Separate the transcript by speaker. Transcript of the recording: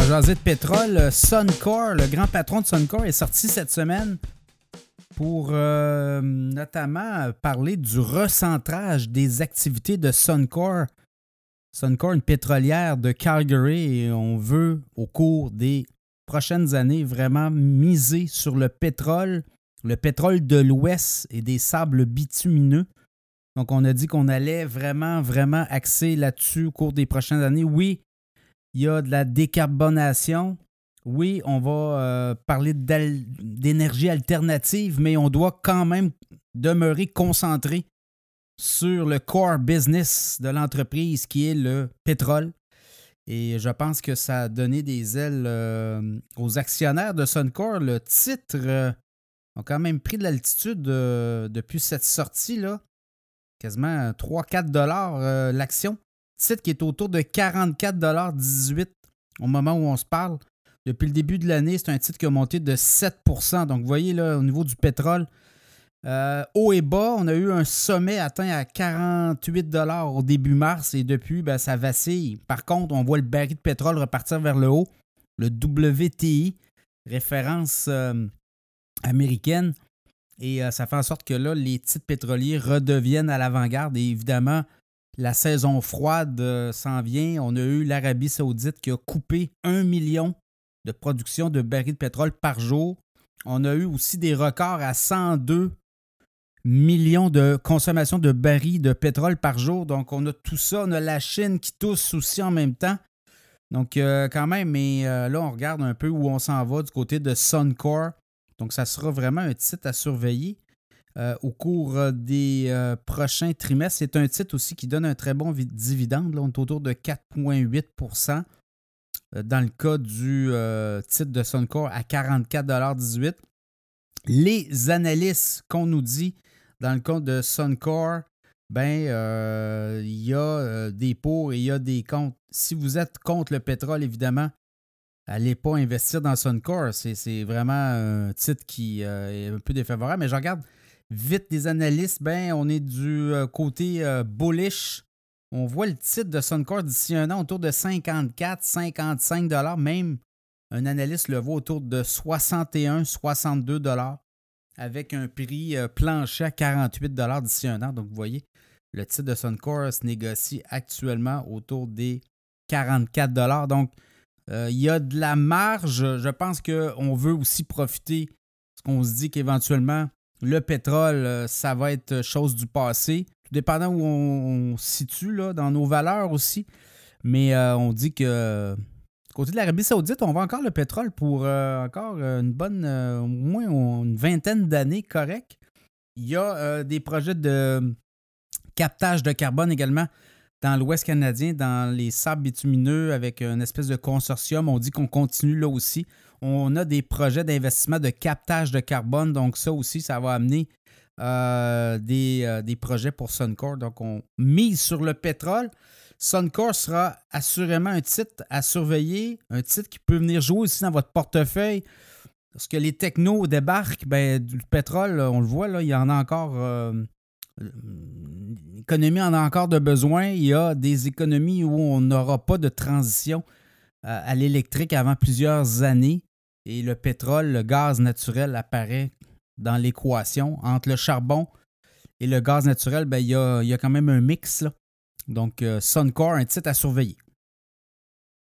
Speaker 1: jaser de pétrole. Suncor, le grand patron de Suncor, est sorti cette semaine pour euh, notamment parler du recentrage des activités de Suncor. Suncor, une pétrolière de Calgary, et on veut, au cours des prochaines années, vraiment miser sur le pétrole, le pétrole de l'Ouest et des sables bitumineux. Donc, on a dit qu'on allait vraiment, vraiment axer là-dessus au cours des prochaines années. Oui, il y a de la décarbonation. Oui, on va euh, parler d'énergie alternative, mais on doit quand même demeurer concentré sur le core business de l'entreprise qui est le pétrole. Et je pense que ça a donné des ailes euh, aux actionnaires de Suncor. Le titre euh, a quand même pris de l'altitude depuis cette sortie-là quasiment 3-4 dollars l'action. Titre qui est autour de 44,18 au moment où on se parle. Depuis le début de l'année, c'est un titre qui a monté de 7 Donc, vous voyez, là, au niveau du pétrole, euh, haut et bas, on a eu un sommet atteint à 48 au début mars et depuis, ben, ça vacille. Par contre, on voit le baril de pétrole repartir vers le haut. Le WTI, référence euh, américaine, et euh, ça fait en sorte que là, les titres pétroliers redeviennent à l'avant-garde. Et évidemment, la saison froide euh, s'en vient. On a eu l'Arabie saoudite qui a coupé un million de production de barils de pétrole par jour. On a eu aussi des records à 102 millions de consommation de barils de pétrole par jour. Donc, on a tout ça. On a la Chine qui tousse aussi en même temps. Donc, euh, quand même, mais là, on regarde un peu où on s'en va du côté de Suncor. Donc, ça sera vraiment un titre à surveiller euh, au cours euh, des euh, prochains trimestres. C'est un titre aussi qui donne un très bon dividende. On est autour de 4,8% dans le cas du titre de Suncor à 44,18 Les analystes qu'on nous dit dans le cas de Suncor, ben, il y a des pour et il y a des contre. Si vous êtes contre le pétrole, évidemment, Allez pas investir dans Suncor. C'est vraiment un titre qui est un peu défavorable. Mais je regarde vite des analystes. Ben, on est du euh, côté euh, bullish. On voit le titre de Suncor d'ici un an autour de 54, 55 dollars. Même un analyste le voit autour de 61, 62 dollars avec un prix plancher à 48 dollars d'ici un an. Donc, vous voyez, le titre de Suncor se négocie actuellement autour des 44 dollars. Donc, euh, il y a de la marge. Je pense qu'on veut aussi profiter, parce qu'on se dit qu'éventuellement, le pétrole, euh, ça va être chose du passé, tout dépendant où on, se situe là, dans nos valeurs aussi. Mais euh, on dit que côté de l'Arabie Saoudite, on vend encore le pétrole pour encore une bonne, au moins une vingtaine d'années correct. Il y a des projets de captage de carbone également dans l'Ouest canadien, dans les sables bitumineux, avec une espèce de consortium. On dit qu'on continue là aussi. On a des projets d'investissement de captage de carbone. Donc, ça aussi, ça va amener euh, euh, des, projets pour Suncor. Donc, on mise sur le pétrole. Suncor sera assurément un titre à surveiller, un titre qui peut venir jouer aussi dans votre portefeuille. Parce que les technos débarquent, ben, du pétrole, on le voit, là, il y en a encore. Euh, l'économie en a encore de besoin. Il y a des économies où on n'aura pas de transition à l'électrique avant plusieurs années. Et le pétrole, le gaz naturel apparaît dans l'équation. Entre le charbon et le gaz naturel, ben, il, y a, quand même un mix. Donc, euh, Suncor, un titre à surveiller.